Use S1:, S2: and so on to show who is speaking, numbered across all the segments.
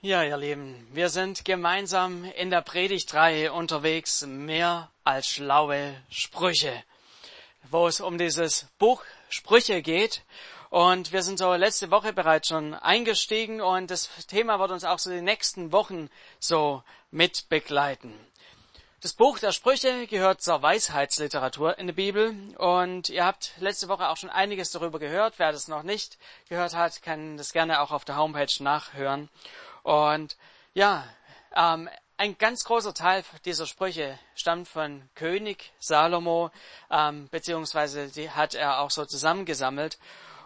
S1: Ja, ihr Lieben, wir sind gemeinsam in der Predigtreihe unterwegs, mehr als schlaue Sprüche, wo es um dieses Buch Sprüche geht. Und wir sind so letzte Woche bereits schon eingestiegen und das Thema wird uns auch so die nächsten Wochen so mit begleiten. Das Buch der Sprüche gehört zur Weisheitsliteratur in der Bibel und ihr habt letzte Woche auch schon einiges darüber gehört. Wer das noch nicht gehört hat, kann das gerne auch auf der Homepage nachhören. Und ja, ähm, ein ganz großer Teil dieser Sprüche stammt von König Salomo, ähm, beziehungsweise die hat er auch so zusammengesammelt.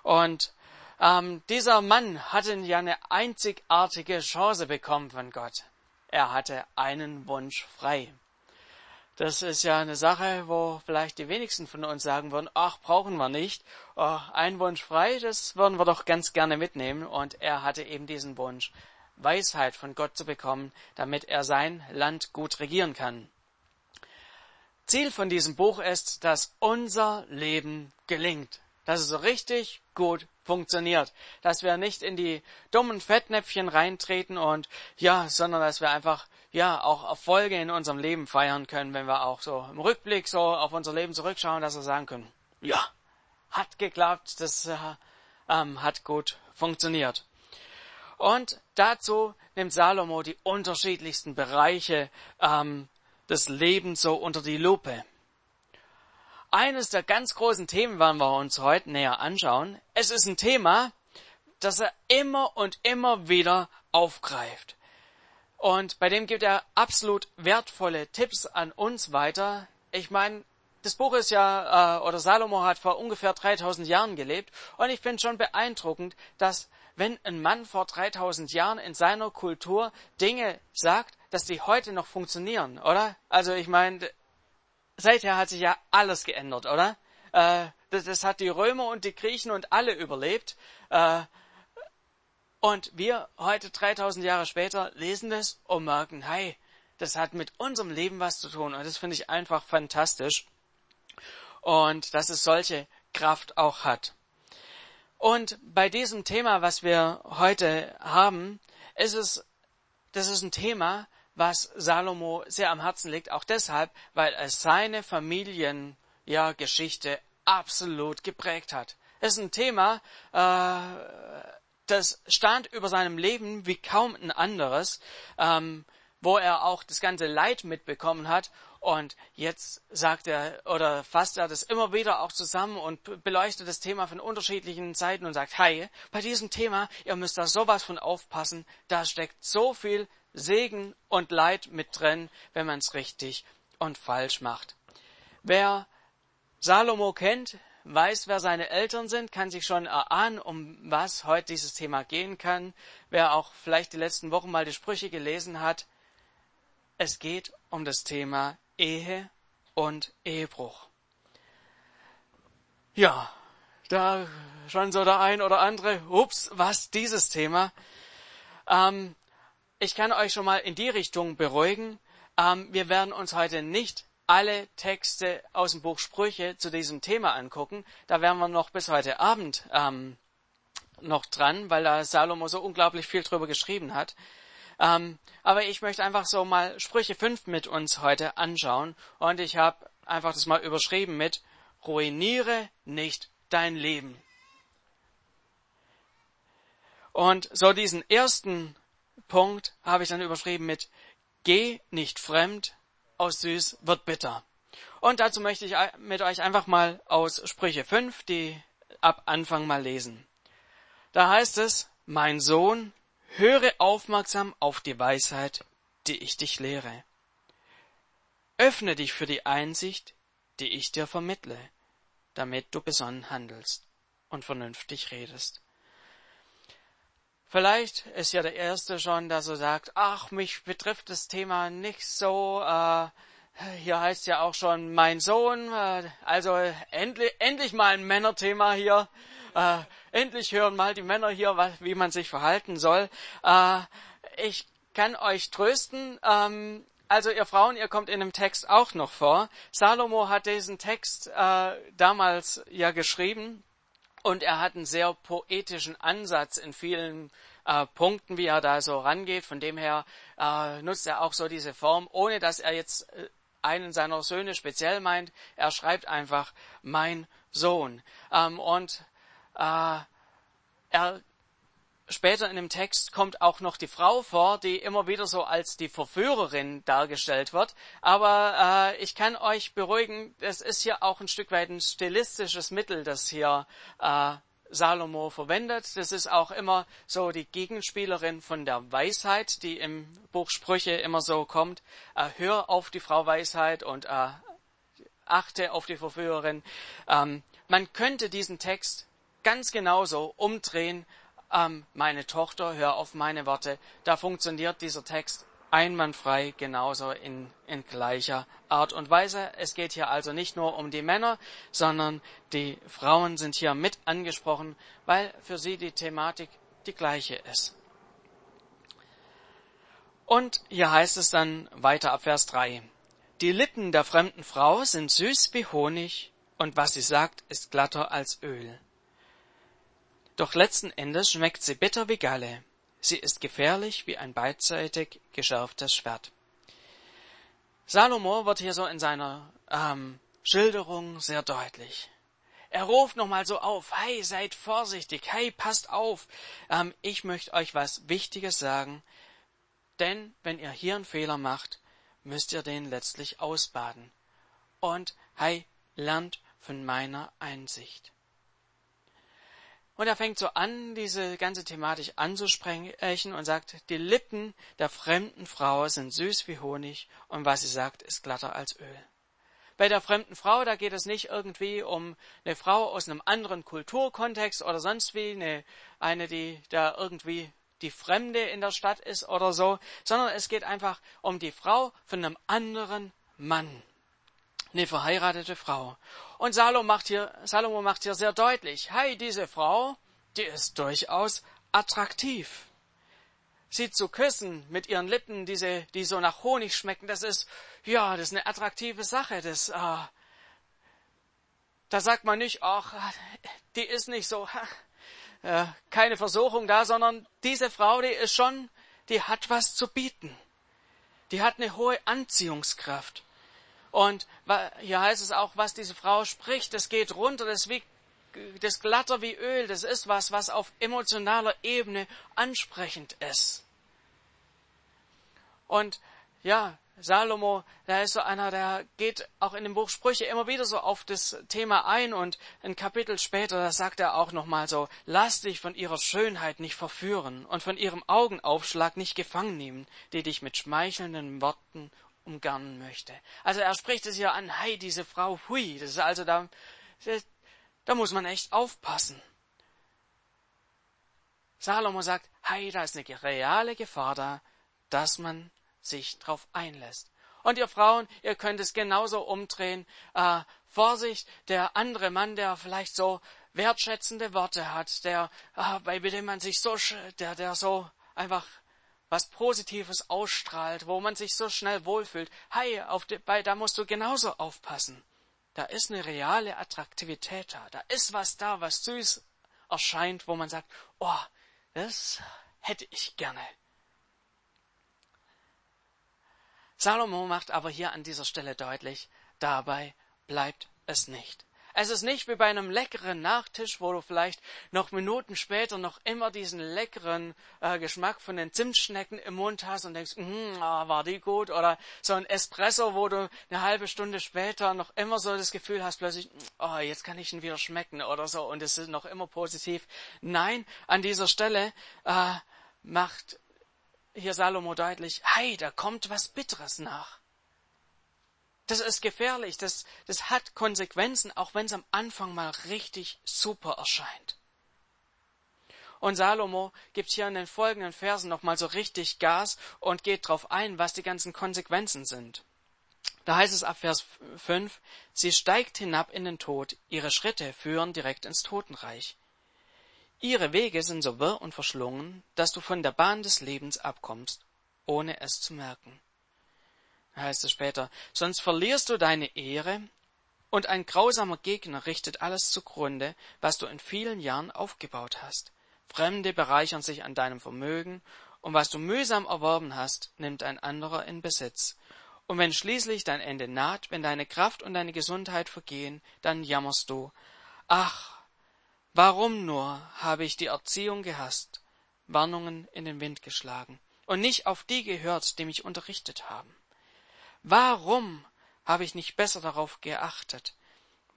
S1: Und ähm, dieser Mann hatte ja eine einzigartige Chance bekommen von Gott. Er hatte einen Wunsch frei. Das ist ja eine Sache, wo vielleicht die wenigsten von uns sagen würden, ach, brauchen wir nicht. Oh, ein Wunsch frei, das würden wir doch ganz gerne mitnehmen. Und er hatte eben diesen Wunsch. Weisheit von Gott zu bekommen, damit er sein Land gut regieren kann. Ziel von diesem Buch ist, dass unser Leben gelingt, dass es so richtig gut funktioniert, dass wir nicht in die dummen Fettnäpfchen reintreten und ja, sondern dass wir einfach ja auch Erfolge in unserem Leben feiern können, wenn wir auch so im Rückblick so auf unser Leben zurückschauen, dass wir sagen können, ja, hat geklappt, das äh, ähm, hat gut funktioniert. Und dazu nimmt Salomo die unterschiedlichsten Bereiche ähm, des Lebens so unter die Lupe. Eines der ganz großen Themen werden wir uns heute näher anschauen. Es ist ein Thema, das er immer und immer wieder aufgreift. Und bei dem gibt er absolut wertvolle Tipps an uns weiter. Ich meine, das Buch ist ja, äh, oder Salomo hat vor ungefähr 3000 Jahren gelebt und ich finde schon beeindruckend, dass wenn ein Mann vor 3000 Jahren in seiner Kultur Dinge sagt, dass die heute noch funktionieren, oder? Also ich meine, seither hat sich ja alles geändert, oder? Äh, das, das, hat die Römer und die Griechen und alle überlebt. Äh, und wir heute 3000 Jahre später lesen das und merken, hey, das hat mit unserem Leben was zu tun. Und das finde ich einfach fantastisch. Und dass es solche Kraft auch hat. Und bei diesem Thema, was wir heute haben, ist es, das ist ein Thema, was Salomo sehr am Herzen liegt, auch deshalb, weil es seine Familien, ja, absolut geprägt hat. Es ist ein Thema, äh, das stand über seinem Leben wie kaum ein anderes, ähm, wo er auch das ganze Leid mitbekommen hat und jetzt sagt er oder fasst er das immer wieder auch zusammen und beleuchtet das Thema von unterschiedlichen Seiten und sagt, hey, bei diesem Thema, ihr müsst da sowas von aufpassen, da steckt so viel Segen und Leid mit drin, wenn man es richtig und falsch macht. Wer Salomo kennt, weiß, wer seine Eltern sind, kann sich schon erahnen, um was heute dieses Thema gehen kann. Wer auch vielleicht die letzten Wochen mal die Sprüche gelesen hat, es geht um das Thema Ehe und Ehebruch. Ja, da schon so der ein oder andere, ups, was dieses Thema. Ähm, ich kann euch schon mal in die Richtung beruhigen. Ähm, wir werden uns heute nicht alle Texte aus dem Buch Sprüche zu diesem Thema angucken. Da werden wir noch bis heute Abend ähm, noch dran, weil da Salomo so unglaublich viel drüber geschrieben hat. Ähm, aber ich möchte einfach so mal Sprüche 5 mit uns heute anschauen und ich habe einfach das mal überschrieben mit Ruiniere nicht dein Leben. Und so diesen ersten Punkt habe ich dann überschrieben mit Geh nicht fremd, aus süß wird bitter. Und dazu möchte ich mit euch einfach mal aus Sprüche 5, die ab Anfang mal lesen. Da heißt es, mein Sohn, Höre aufmerksam auf die Weisheit, die ich dich lehre. Öffne dich für die Einsicht, die ich dir vermittle, damit du besonnen handelst und vernünftig redest. Vielleicht ist ja der Erste schon, der so sagt, ach, mich betrifft das Thema nicht so, äh, hier heißt ja auch schon mein Sohn, äh, also endlich, endlich mal ein Männerthema hier äh, endlich hören mal die Männer hier, wie man sich verhalten soll. Äh, ich kann euch trösten. Ähm, also ihr Frauen, ihr kommt in dem Text auch noch vor. Salomo hat diesen Text äh, damals ja geschrieben und er hat einen sehr poetischen Ansatz in vielen äh, Punkten, wie er da so rangeht. Von dem her äh, nutzt er auch so diese Form, ohne dass er jetzt äh, einen seiner Söhne speziell meint. Er schreibt einfach mein Sohn. Ähm, und äh, er später in dem Text kommt auch noch die Frau vor, die immer wieder so als die Verführerin dargestellt wird. Aber äh, ich kann euch beruhigen, es ist hier auch ein Stück weit ein stilistisches Mittel, das hier äh, Salomo verwendet. Das ist auch immer so die Gegenspielerin von der Weisheit, die im Buch Sprüche immer so kommt. Äh, hör auf die Frau Weisheit und äh, achte auf die Verführerin. Ähm, man könnte diesen Text ganz genauso umdrehen ähm, meine Tochter, hör auf meine Worte. Da funktioniert dieser Text einwandfrei genauso in, in gleicher Art und Weise. Es geht hier also nicht nur um die Männer, sondern die Frauen sind hier mit angesprochen, weil für sie die Thematik die gleiche ist. Und hier heißt es dann weiter ab Vers 3. Die Lippen der fremden Frau sind süß wie Honig und was sie sagt, ist glatter als Öl. Doch letzten Endes schmeckt sie bitter wie Galle. Sie ist gefährlich wie ein beidseitig geschärftes Schwert. Salomo wird hier so in seiner ähm, Schilderung sehr deutlich. Er ruft nochmal so auf, hey, seid vorsichtig, hey, passt auf. Ähm, ich möchte euch was Wichtiges sagen, denn wenn ihr hier einen Fehler macht, müsst ihr den letztlich ausbaden. Und hey, lernt von meiner Einsicht. Und er fängt so an, diese ganze Thematik anzusprechen und sagt, die Lippen der fremden Frau sind süß wie Honig und was sie sagt, ist glatter als Öl. Bei der fremden Frau, da geht es nicht irgendwie um eine Frau aus einem anderen Kulturkontext oder sonst wie, eine, eine die da irgendwie die Fremde in der Stadt ist oder so, sondern es geht einfach um die Frau von einem anderen Mann eine verheiratete Frau. Und Salomo macht hier, Salomo macht hier sehr deutlich, hey, diese Frau, die ist durchaus attraktiv. Sie zu küssen mit ihren Lippen, diese, die so nach Honig schmecken, das ist, ja, das ist eine attraktive Sache. Das, äh, da sagt man nicht, ach, die ist nicht so, äh, keine Versuchung da, sondern diese Frau, die ist schon, die hat was zu bieten. Die hat eine hohe Anziehungskraft. Und hier heißt es auch, was diese Frau spricht, das geht runter, das, wie, das glatter wie Öl, das ist was, was auf emotionaler Ebene ansprechend ist. Und ja, Salomo, der ist so einer, der geht auch in dem Buch Sprüche immer wieder so auf das Thema ein und ein Kapitel später, da sagt er auch nochmal so, lass dich von ihrer Schönheit nicht verführen und von ihrem Augenaufschlag nicht gefangen nehmen, die dich mit schmeichelnden Worten umgarnen möchte. Also er spricht es hier an, hey, diese Frau, hui, das ist also da, da muss man echt aufpassen. Salomo sagt, hey, da ist eine reale Gefahr da, dass man sich drauf einlässt. Und ihr Frauen, ihr könnt es genauso umdrehen. Äh, Vorsicht, der andere Mann, der vielleicht so wertschätzende Worte hat, der, äh, bei dem man sich so, der, der so einfach was Positives ausstrahlt, wo man sich so schnell wohlfühlt. Hey, auf die, bei, da musst du genauso aufpassen. Da ist eine reale Attraktivität da. Da ist was da, was süß erscheint, wo man sagt, oh, das hätte ich gerne. Salomo macht aber hier an dieser Stelle deutlich, dabei bleibt es nicht. Es ist nicht wie bei einem leckeren Nachtisch, wo du vielleicht noch Minuten später noch immer diesen leckeren äh, Geschmack von den Zimtschnecken im Mund hast und denkst, mm, ah, war die gut? Oder so ein Espresso, wo du eine halbe Stunde später noch immer so das Gefühl hast, plötzlich, oh, jetzt kann ich ihn wieder schmecken oder so und es ist noch immer positiv. Nein, an dieser Stelle äh, macht hier Salomo deutlich, hey, da kommt was Bitteres nach. Das ist gefährlich, das, das hat Konsequenzen, auch wenn es am Anfang mal richtig super erscheint. Und Salomo gibt hier in den folgenden Versen nochmal so richtig Gas und geht darauf ein, was die ganzen Konsequenzen sind. Da heißt es ab Vers 5, sie steigt hinab in den Tod, ihre Schritte führen direkt ins Totenreich. Ihre Wege sind so wirr und verschlungen, dass du von der Bahn des Lebens abkommst, ohne es zu merken heißt es später, sonst verlierst du deine Ehre und ein grausamer Gegner richtet alles zugrunde, was du in vielen Jahren aufgebaut hast. Fremde bereichern sich an deinem Vermögen, und was du mühsam erworben hast, nimmt ein anderer in Besitz. Und wenn schließlich dein Ende naht, wenn deine Kraft und deine Gesundheit vergehen, dann jammerst du. Ach, warum nur habe ich die Erziehung gehasst, Warnungen in den Wind geschlagen und nicht auf die gehört, die mich unterrichtet haben? Warum habe ich nicht besser darauf geachtet,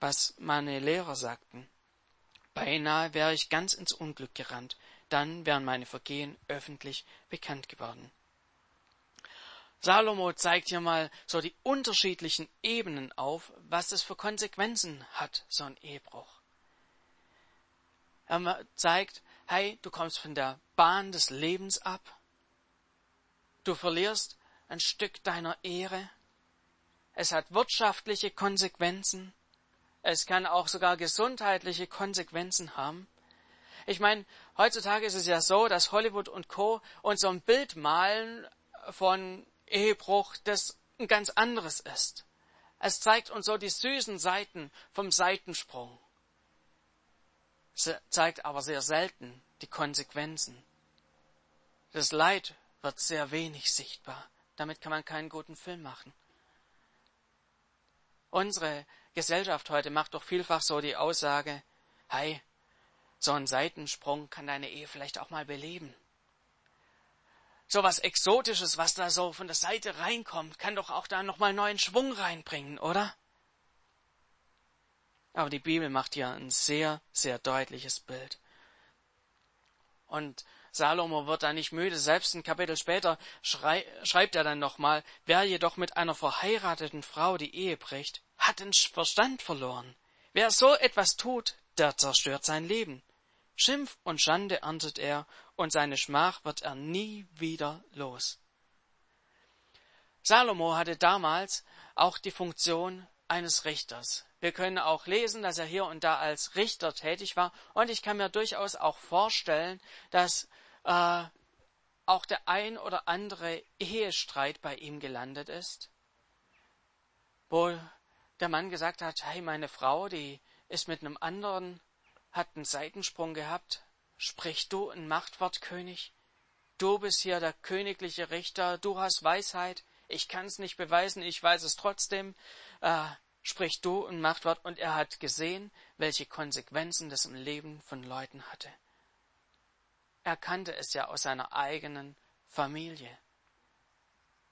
S1: was meine Lehrer sagten? Beinahe wäre ich ganz ins Unglück gerannt, dann wären meine Vergehen öffentlich bekannt geworden. Salomo zeigt hier mal so die unterschiedlichen Ebenen auf, was es für Konsequenzen hat, so ein Ehebruch. Er zeigt, hey, du kommst von der Bahn des Lebens ab, du verlierst ein Stück deiner Ehre, es hat wirtschaftliche Konsequenzen, es kann auch sogar gesundheitliche Konsequenzen haben. Ich meine, heutzutage ist es ja so, dass Hollywood und Co. uns so ein Bild malen von Ehebruch, das ein ganz anderes ist. Es zeigt uns so die süßen Seiten vom Seitensprung. Es zeigt aber sehr selten die Konsequenzen. Das Leid wird sehr wenig sichtbar. Damit kann man keinen guten Film machen. Unsere Gesellschaft heute macht doch vielfach so die Aussage, hey, so ein Seitensprung kann deine Ehe vielleicht auch mal beleben. So was Exotisches, was da so von der Seite reinkommt, kann doch auch da nochmal neuen Schwung reinbringen, oder? Aber die Bibel macht hier ein sehr, sehr deutliches Bild. Und Salomo wird da nicht müde. Selbst ein Kapitel später schrei schreibt er dann nochmal, wer jedoch mit einer verheirateten Frau die Ehe bricht, hat den Verstand verloren. Wer so etwas tut, der zerstört sein Leben. Schimpf und Schande erntet er, und seine Schmach wird er nie wieder los. Salomo hatte damals auch die Funktion eines Richters. Wir können auch lesen, dass er hier und da als Richter tätig war, und ich kann mir durchaus auch vorstellen, dass äh, auch der ein oder andere Ehestreit bei ihm gelandet ist, wo der Mann gesagt hat, hey, meine Frau, die ist mit einem anderen hat einen Seitensprung gehabt. Sprich du ein Machtwortkönig? Du bist hier der königliche Richter, du hast Weisheit, ich kann es nicht beweisen, ich weiß es trotzdem. Äh, sprich du ein Machtwort. Und er hat gesehen, welche Konsequenzen das im Leben von Leuten hatte. Er kannte es ja aus seiner eigenen Familie.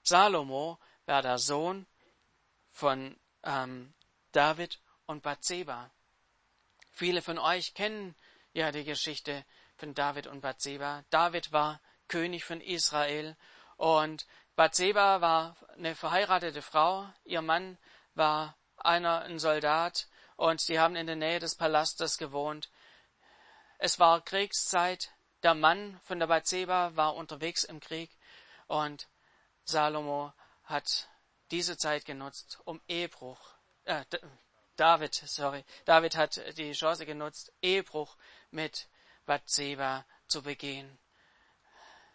S1: Salomo war der Sohn von ähm, David und Bathseba. Viele von euch kennen ja die Geschichte von David und Bathseba. David war König von Israel und Bathseba war eine verheiratete Frau. Ihr Mann war einer ein Soldat und sie haben in der Nähe des Palastes gewohnt. Es war Kriegszeit. Der Mann von der Bathseba war unterwegs im Krieg und Salomo hat diese Zeit genutzt, um Ehebruch, äh, David, sorry, David hat die Chance genutzt, Ehebruch mit Bathseba zu begehen.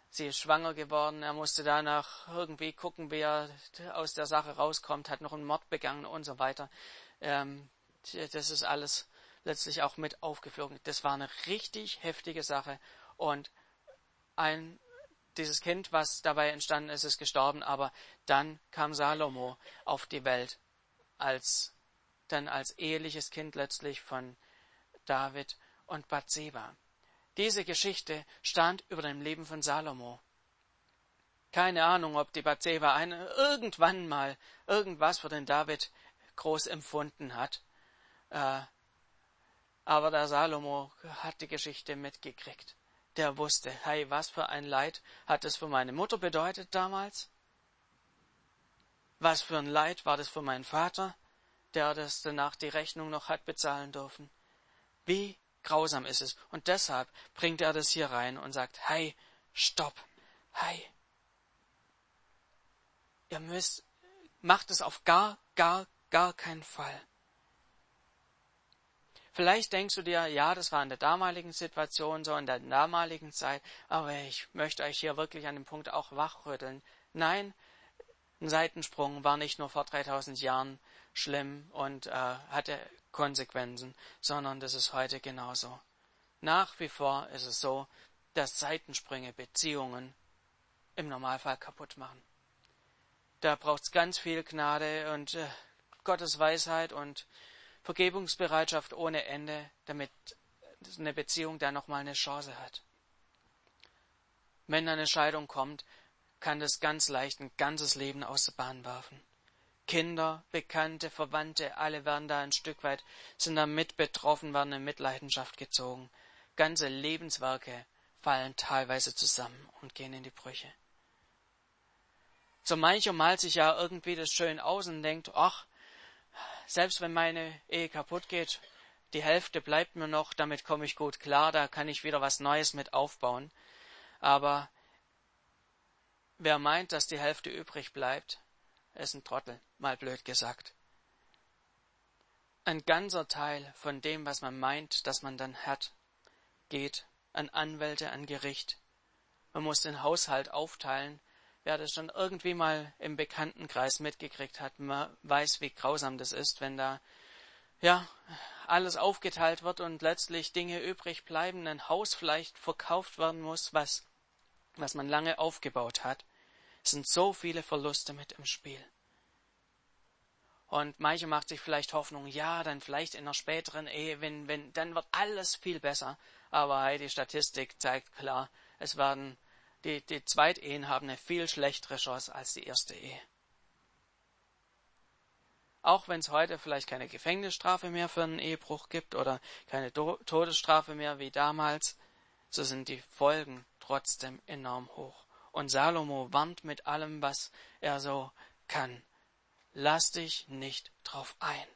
S1: Sie ist schwanger geworden, er musste danach irgendwie gucken, wie er aus der Sache rauskommt, hat noch einen Mord begangen und so weiter. Ähm, das ist alles letztlich auch mit aufgeflogen. Das war eine richtig heftige Sache und ein dieses Kind, was dabei entstanden ist, ist gestorben, aber dann kam Salomo auf die Welt als dann als eheliches Kind letztlich von David und Bathseba. Diese Geschichte stand über dem Leben von Salomo. Keine Ahnung, ob die Bathseba eine, irgendwann mal irgendwas für den David groß empfunden hat. Äh, aber der Salomo hat die Geschichte mitgekriegt. Der wusste, hey, was für ein Leid hat es für meine Mutter bedeutet damals? Was für ein Leid war das für meinen Vater? der das danach die Rechnung noch hat bezahlen dürfen. Wie grausam ist es. Und deshalb bringt er das hier rein und sagt, hey, stopp, hey. Ihr müsst, macht es auf gar, gar, gar keinen Fall. Vielleicht denkst du dir, ja, das war in der damaligen Situation so, in der damaligen Zeit, aber ich möchte euch hier wirklich an dem Punkt auch wachrütteln. Nein, ein Seitensprung war nicht nur vor 3000 Jahren schlimm und äh, hatte Konsequenzen, sondern das ist heute genauso. nach wie vor ist es so, dass Seitensprünge Beziehungen im Normalfall kaputt machen. Da braucht es ganz viel Gnade und äh, Gottes Weisheit und Vergebungsbereitschaft ohne Ende, damit eine Beziehung da nochmal eine Chance hat. Wenn eine Scheidung kommt, kann das ganz leicht ein ganzes Leben aus der Bahn werfen. Kinder, Bekannte, Verwandte, alle werden da ein Stück weit, sind da mit betroffen, werden in Mitleidenschaft gezogen. Ganze Lebenswerke fallen teilweise zusammen und gehen in die Brüche. So mancher malt sich ja irgendwie das schön aus und denkt, ach, selbst wenn meine Ehe kaputt geht, die Hälfte bleibt mir noch, damit komme ich gut klar, da kann ich wieder was Neues mit aufbauen. Aber wer meint, dass die Hälfte übrig bleibt, ist ein Trottel, mal blöd gesagt. Ein ganzer Teil von dem, was man meint, dass man dann hat, geht an Anwälte, an Gericht. Man muss den Haushalt aufteilen. Wer das schon irgendwie mal im Bekanntenkreis mitgekriegt hat, weiß, wie grausam das ist, wenn da ja alles aufgeteilt wird und letztlich Dinge übrig bleiben, ein Haus vielleicht verkauft werden muss, was was man lange aufgebaut hat. Es sind so viele Verluste mit im Spiel. Und manche macht sich vielleicht Hoffnung, ja, dann vielleicht in einer späteren Ehe, wenn, wenn, dann wird alles viel besser. Aber die Statistik zeigt klar, es werden, die, die Zweitehen haben eine viel schlechtere Chance als die erste Ehe. Auch wenn es heute vielleicht keine Gefängnisstrafe mehr für einen Ehebruch gibt oder keine Todesstrafe mehr wie damals, so sind die Folgen trotzdem enorm hoch. Und Salomo warnt mit allem, was er so kann. Lass dich nicht drauf ein.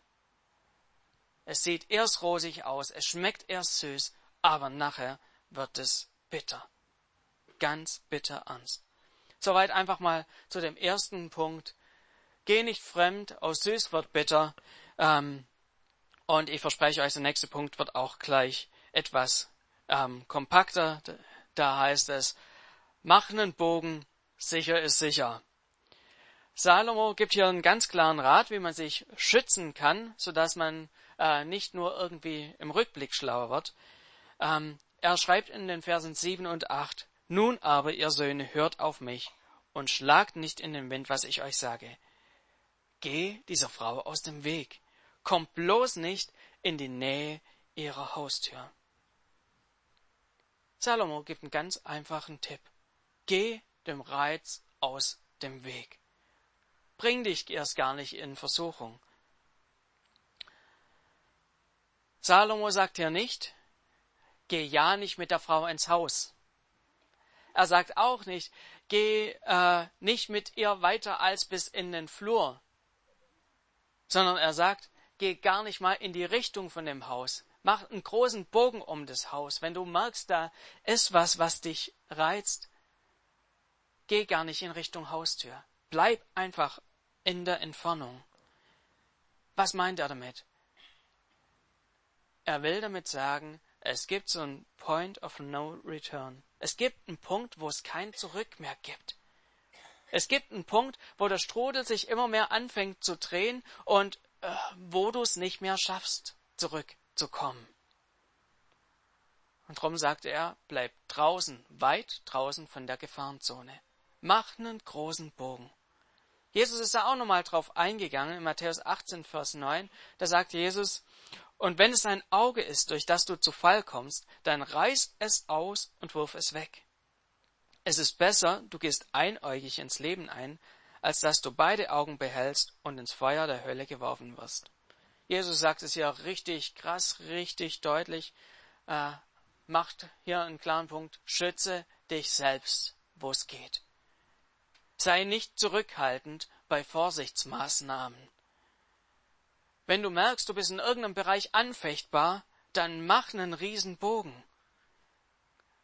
S1: Es sieht erst rosig aus, es schmeckt erst süß, aber nachher wird es bitter. Ganz bitter ernst. Soweit einfach mal zu dem ersten Punkt. Geh nicht fremd, aus süß wird bitter. Ähm, und ich verspreche euch, der nächste Punkt wird auch gleich etwas ähm, kompakter. Da heißt es, Mach einen Bogen, sicher ist sicher. Salomo gibt hier einen ganz klaren Rat, wie man sich schützen kann, so dass man äh, nicht nur irgendwie im Rückblick schlauer wird. Ähm, er schreibt in den Versen 7 und 8, Nun aber, ihr Söhne, hört auf mich und schlagt nicht in den Wind, was ich euch sage. Geh dieser Frau aus dem Weg. Kommt bloß nicht in die Nähe ihrer Haustür. Salomo gibt einen ganz einfachen Tipp. Geh dem Reiz aus dem Weg. Bring dich erst gar nicht in Versuchung. Salomo sagt hier nicht, geh ja nicht mit der Frau ins Haus. Er sagt auch nicht, geh äh, nicht mit ihr weiter als bis in den Flur, sondern er sagt, geh gar nicht mal in die Richtung von dem Haus. Mach einen großen Bogen um das Haus. Wenn du merkst, da ist was, was dich reizt, Geh gar nicht in Richtung Haustür. Bleib einfach in der Entfernung. Was meint er damit? Er will damit sagen, es gibt so einen Point of No Return. Es gibt einen Punkt, wo es kein Zurück mehr gibt. Es gibt einen Punkt, wo der Strudel sich immer mehr anfängt zu drehen und äh, wo du es nicht mehr schaffst, zurückzukommen. Und darum sagt er, bleib draußen, weit draußen von der Gefahrenzone. Mach einen großen Bogen. Jesus ist da auch nochmal drauf eingegangen in Matthäus 18, Vers 9. Da sagt Jesus, und wenn es ein Auge ist, durch das du zu Fall kommst, dann reiß es aus und wirf es weg. Es ist besser, du gehst einäugig ins Leben ein, als dass du beide Augen behältst und ins Feuer der Hölle geworfen wirst. Jesus sagt es hier richtig krass, richtig deutlich, äh, macht hier einen klaren Punkt, schütze dich selbst, wo es geht. Sei nicht zurückhaltend bei Vorsichtsmaßnahmen. Wenn du merkst, du bist in irgendeinem Bereich anfechtbar, dann mach einen Riesenbogen.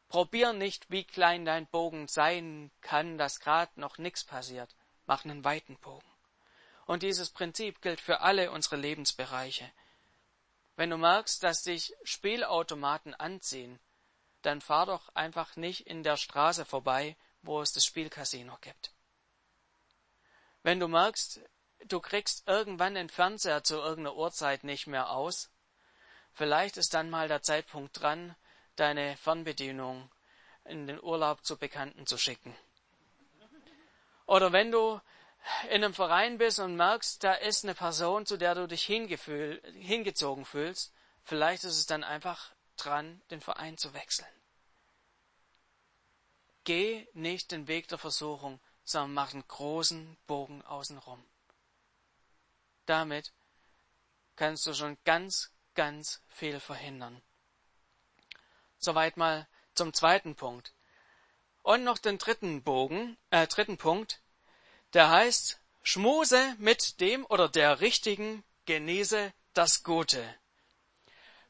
S1: Probier nicht, wie klein dein Bogen sein kann, dass gerade noch nichts passiert. Mach einen weiten Bogen. Und dieses Prinzip gilt für alle unsere Lebensbereiche. Wenn du merkst, dass dich Spielautomaten anziehen, dann fahr doch einfach nicht in der Straße vorbei, wo es das Spielcasino gibt. Wenn du merkst, du kriegst irgendwann den Fernseher zu irgendeiner Uhrzeit nicht mehr aus, vielleicht ist dann mal der Zeitpunkt dran, deine Fernbedienung in den Urlaub zu Bekannten zu schicken. Oder wenn du in einem Verein bist und merkst, da ist eine Person, zu der du dich hingezogen fühlst, vielleicht ist es dann einfach dran, den Verein zu wechseln. Geh nicht den Weg der Versuchung, sondern mach einen großen Bogen außenrum. Damit kannst du schon ganz, ganz viel verhindern. Soweit mal zum zweiten Punkt. Und noch den dritten Bogen, äh, dritten Punkt, der heißt, schmuse mit dem oder der Richtigen, genieße das Gute.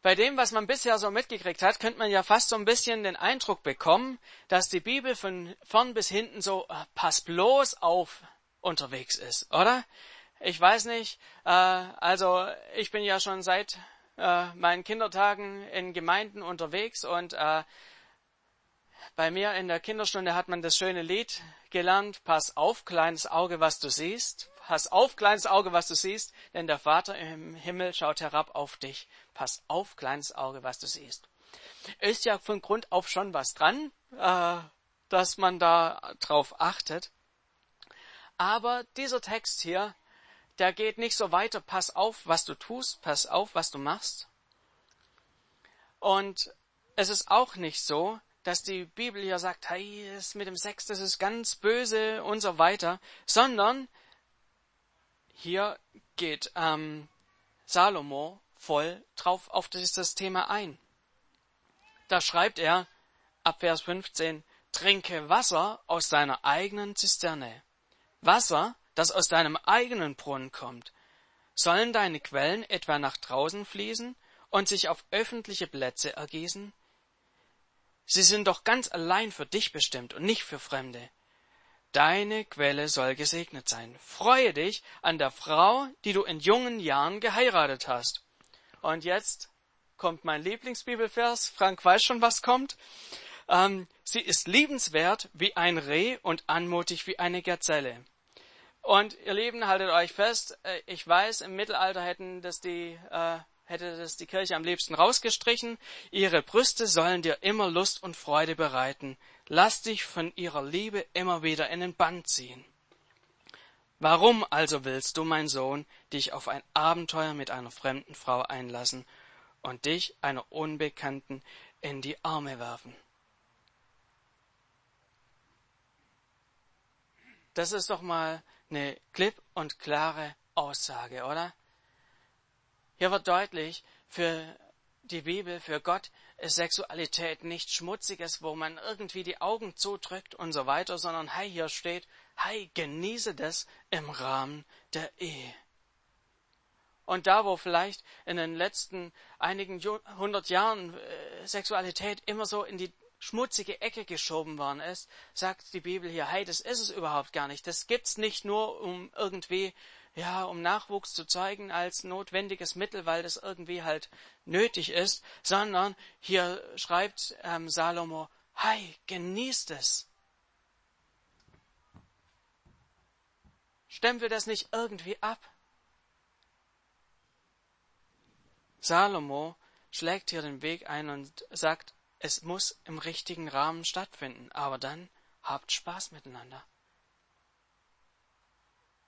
S1: Bei dem, was man bisher so mitgekriegt hat, könnte man ja fast so ein bisschen den Eindruck bekommen, dass die Bibel von vorn bis hinten so äh, pass bloß auf unterwegs ist, oder? Ich weiß nicht, äh, also ich bin ja schon seit äh, meinen Kindertagen in Gemeinden unterwegs und äh, bei mir in der Kinderstunde hat man das schöne Lied gelernt, pass auf, kleines Auge, was du siehst. Pass auf, kleines Auge, was du siehst, denn der Vater im Himmel schaut herab auf dich. Pass auf, kleines Auge, was du siehst. Ist ja von Grund auf schon was dran, äh, dass man da drauf achtet. Aber dieser Text hier, der geht nicht so weiter, pass auf, was du tust, pass auf, was du machst. Und es ist auch nicht so, dass die Bibel hier sagt, hey, das mit dem Sex, das ist ganz böse und so weiter, sondern hier geht ähm, Salomo voll drauf auf dieses Thema ein. Da schreibt er ab Vers 15, trinke Wasser aus deiner eigenen Zisterne. Wasser, das aus deinem eigenen Brunnen kommt. Sollen deine Quellen etwa nach draußen fließen und sich auf öffentliche Plätze ergießen? Sie sind doch ganz allein für dich bestimmt und nicht für Fremde. Deine Quelle soll gesegnet sein. Freue dich an der Frau, die du in jungen Jahren geheiratet hast. Und jetzt kommt mein Lieblingsbibelvers. Frank weiß schon, was kommt. Ähm, sie ist liebenswert wie ein Reh und anmutig wie eine Gazelle. Und ihr Lieben, haltet euch fest. Äh, ich weiß, im Mittelalter hätten das die äh, hätte das die Kirche am liebsten rausgestrichen. Ihre Brüste sollen dir immer Lust und Freude bereiten. Lass dich von ihrer Liebe immer wieder in den Bann ziehen. Warum also willst du, mein Sohn, dich auf ein Abenteuer mit einer fremden Frau einlassen und dich einer Unbekannten in die Arme werfen? Das ist doch mal eine klipp und klare Aussage, oder? Hier wird deutlich, für die Bibel, für Gott ist Sexualität nichts Schmutziges, wo man irgendwie die Augen zudrückt und so weiter, sondern hey, hier steht, hey, genieße das im Rahmen der Ehe. Und da, wo vielleicht in den letzten einigen hundert Jahren äh, Sexualität immer so in die schmutzige Ecke geschoben worden ist, sagt die Bibel hier, hey, das ist es überhaupt gar nicht. Das gibt's nicht nur, um irgendwie ja, um Nachwuchs zu zeugen als notwendiges Mittel, weil das irgendwie halt nötig ist, sondern hier schreibt ähm, Salomo, hey, genießt es. Stempel das nicht irgendwie ab. Salomo schlägt hier den Weg ein und sagt, es muss im richtigen Rahmen stattfinden, aber dann habt Spaß miteinander.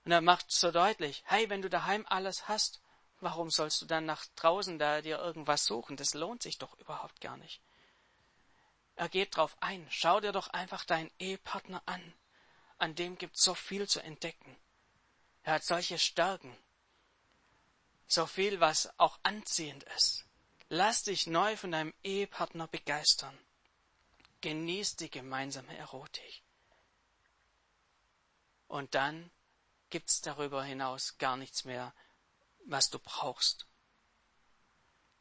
S1: Und er macht so deutlich, hey, wenn du daheim alles hast, warum sollst du dann nach draußen da dir irgendwas suchen? Das lohnt sich doch überhaupt gar nicht. Er geht drauf ein, schau dir doch einfach deinen Ehepartner an. An dem gibt's so viel zu entdecken. Er hat solche Stärken. So viel, was auch anziehend ist. Lass dich neu von deinem Ehepartner begeistern. Genieß die gemeinsame Erotik. Und dann gibt es darüber hinaus gar nichts mehr, was du brauchst.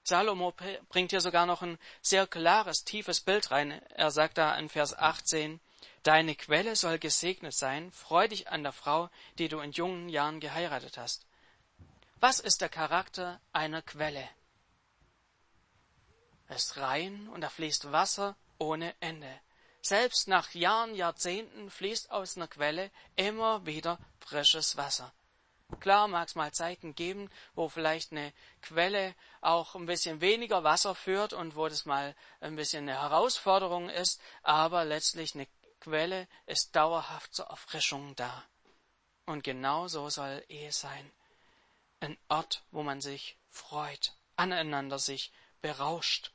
S1: Salomo bringt hier sogar noch ein sehr klares, tiefes Bild rein. Er sagt da in Vers 18, Deine Quelle soll gesegnet sein, freu dich an der Frau, die du in jungen Jahren geheiratet hast. Was ist der Charakter einer Quelle? Ist rein und da fließt Wasser ohne Ende. Selbst nach Jahren, Jahrzehnten fließt aus einer Quelle immer wieder frisches Wasser. Klar mag es mal Zeiten geben, wo vielleicht eine Quelle auch ein bisschen weniger Wasser führt und wo das mal ein bisschen eine Herausforderung ist, aber letztlich eine Quelle ist dauerhaft zur Erfrischung da. Und genau so soll Ehe sein. Ein Ort, wo man sich freut, aneinander sich berauscht.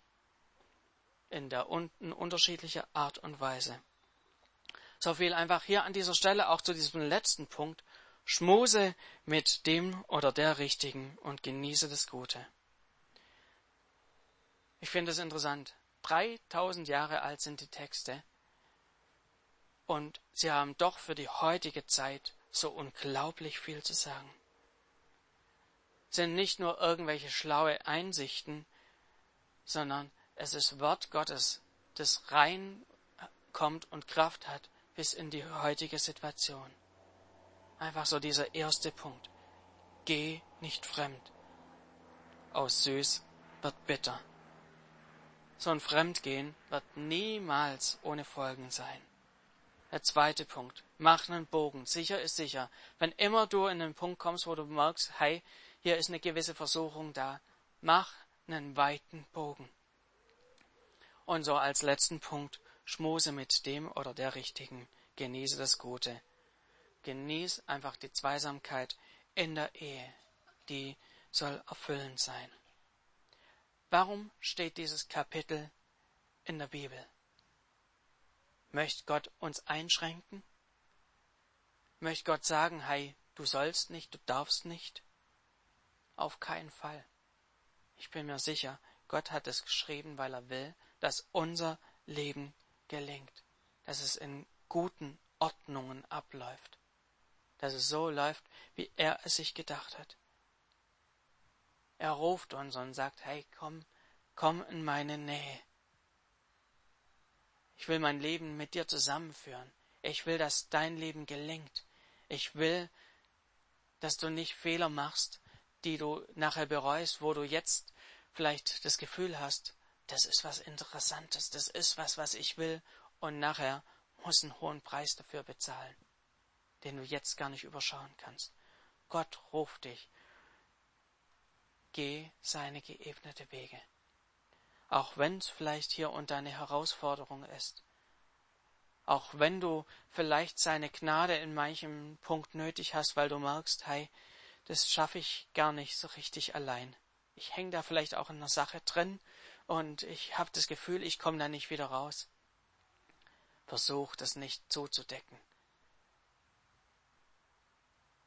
S1: In der un unterschiedlicher Art und Weise. So viel einfach hier an dieser Stelle auch zu diesem letzten Punkt. Schmuse mit dem oder der Richtigen und genieße das Gute. Ich finde es interessant. 3000 Jahre alt sind die Texte. Und sie haben doch für die heutige Zeit so unglaublich viel zu sagen. Sind nicht nur irgendwelche schlaue Einsichten, sondern es ist Wort Gottes, das rein kommt und Kraft hat bis in die heutige Situation. Einfach so dieser erste Punkt. Geh nicht fremd. Aus süß wird bitter. So ein Fremdgehen wird niemals ohne Folgen sein. Der zweite Punkt. Mach einen Bogen. Sicher ist sicher. Wenn immer du in einen Punkt kommst, wo du merkst, hey, hier ist eine gewisse Versuchung da, mach einen weiten Bogen. Und so als letzten Punkt, schmuse mit dem oder der Richtigen, genieße das Gute. Genieß einfach die Zweisamkeit in der Ehe, die soll erfüllend sein. Warum steht dieses Kapitel in der Bibel? Möchte Gott uns einschränken? Möchte Gott sagen, hey, du sollst nicht, du darfst nicht? Auf keinen Fall. Ich bin mir sicher, Gott hat es geschrieben, weil er will, dass unser Leben gelingt, dass es in guten Ordnungen abläuft, dass es so läuft, wie er es sich gedacht hat. Er ruft uns und sagt, hey, komm, komm in meine Nähe. Ich will mein Leben mit dir zusammenführen. Ich will, dass dein Leben gelingt. Ich will, dass du nicht Fehler machst, die du nachher bereust, wo du jetzt vielleicht das Gefühl hast, das ist was Interessantes, das ist was, was ich will, und nachher musst einen hohen Preis dafür bezahlen, den du jetzt gar nicht überschauen kannst. Gott ruft dich. Geh seine geebnete Wege. Auch wenn es vielleicht hier unter eine Herausforderung ist. Auch wenn du vielleicht seine Gnade in manchem Punkt nötig hast, weil du merkst, hey, das schaffe ich gar nicht so richtig allein. Ich hänge da vielleicht auch in einer Sache drin und ich habe das Gefühl, ich komme da nicht wieder raus. Versuch das nicht zuzudecken.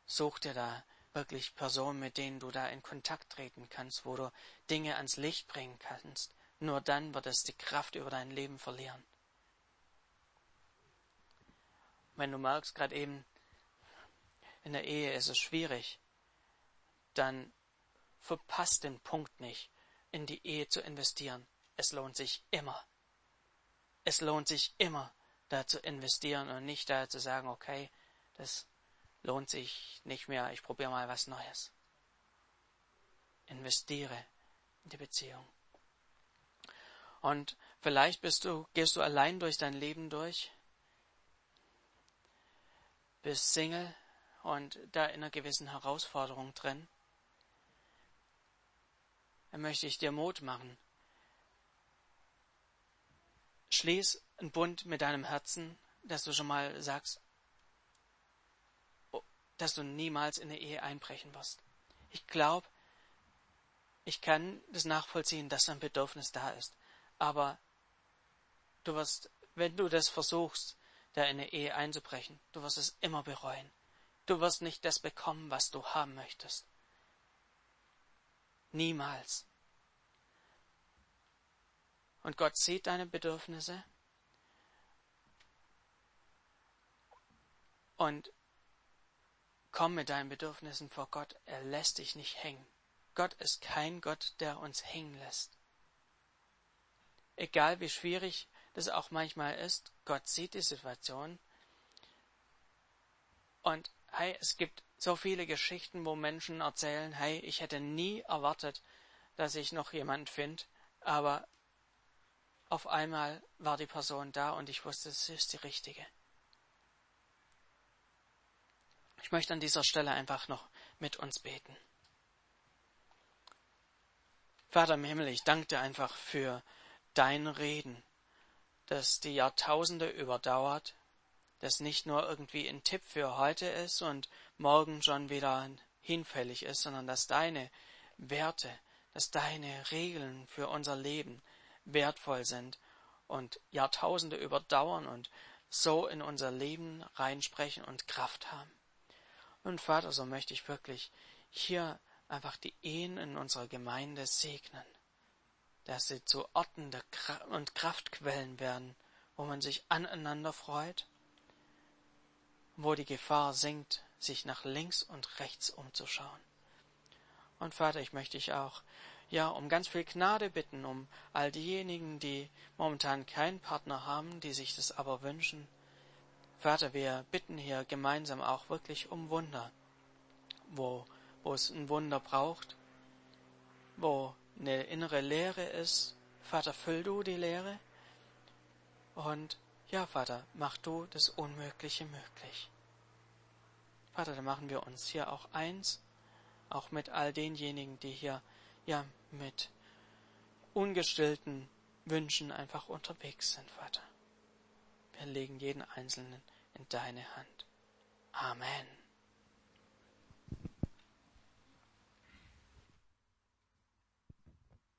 S1: Such dir da wirklich Personen, mit denen du da in Kontakt treten kannst, wo du Dinge ans Licht bringen kannst. Nur dann wird es die Kraft über dein Leben verlieren. Wenn du merkst, gerade eben, in der Ehe ist es schwierig, dann verpasst den Punkt nicht, in die Ehe zu investieren. Es lohnt sich immer. Es lohnt sich immer, da zu investieren und nicht da zu sagen, okay, das lohnt sich nicht mehr, ich probiere mal was Neues. Investiere in die Beziehung. Und vielleicht bist du, gehst du allein durch dein Leben durch, bist Single und da in einer gewissen Herausforderung drin. Dann möchte ich dir Mut machen. Schließ einen Bund mit deinem Herzen, dass du schon mal sagst, oh, dass du niemals in eine Ehe einbrechen wirst. Ich glaube, ich kann das nachvollziehen, dass ein Bedürfnis da ist. Aber du wirst, wenn du das versuchst, da in eine Ehe einzubrechen, du wirst es immer bereuen. Du wirst nicht das bekommen, was du haben möchtest. Niemals. Und Gott sieht deine Bedürfnisse und komm mit deinen Bedürfnissen vor Gott. Er lässt dich nicht hängen. Gott ist kein Gott, der uns hängen lässt. Egal wie schwierig das auch manchmal ist, Gott sieht die Situation. Und hey, es gibt so viele Geschichten, wo Menschen erzählen, hey, ich hätte nie erwartet, dass ich noch jemand finde, aber auf einmal war die Person da und ich wusste, es ist die richtige. Ich möchte an dieser Stelle einfach noch mit uns beten. Vater im Himmel, ich danke dir einfach für dein Reden, das die Jahrtausende überdauert, das nicht nur irgendwie ein Tipp für heute ist und morgen schon wieder hinfällig ist, sondern dass deine Werte, dass deine Regeln für unser Leben wertvoll sind und Jahrtausende überdauern und so in unser Leben reinsprechen und Kraft haben. Und Vater, so möchte ich wirklich hier einfach die Ehen in unserer Gemeinde segnen, dass sie zu Orten der und Kraftquellen werden, wo man sich aneinander freut, wo die Gefahr sinkt, sich nach links und rechts umzuschauen. Und Vater, ich möchte dich auch, ja, um ganz viel Gnade bitten, um all diejenigen, die momentan keinen Partner haben, die sich das aber wünschen. Vater, wir bitten hier gemeinsam auch wirklich um Wunder, wo, wo es ein Wunder braucht, wo eine innere Leere ist. Vater, füll du die Leere. Und ja, Vater, mach du das Unmögliche möglich. Vater, da machen wir uns hier auch eins, auch mit all denjenigen, die hier ja mit ungestillten Wünschen einfach unterwegs sind, Vater. Wir legen jeden Einzelnen in deine Hand. Amen.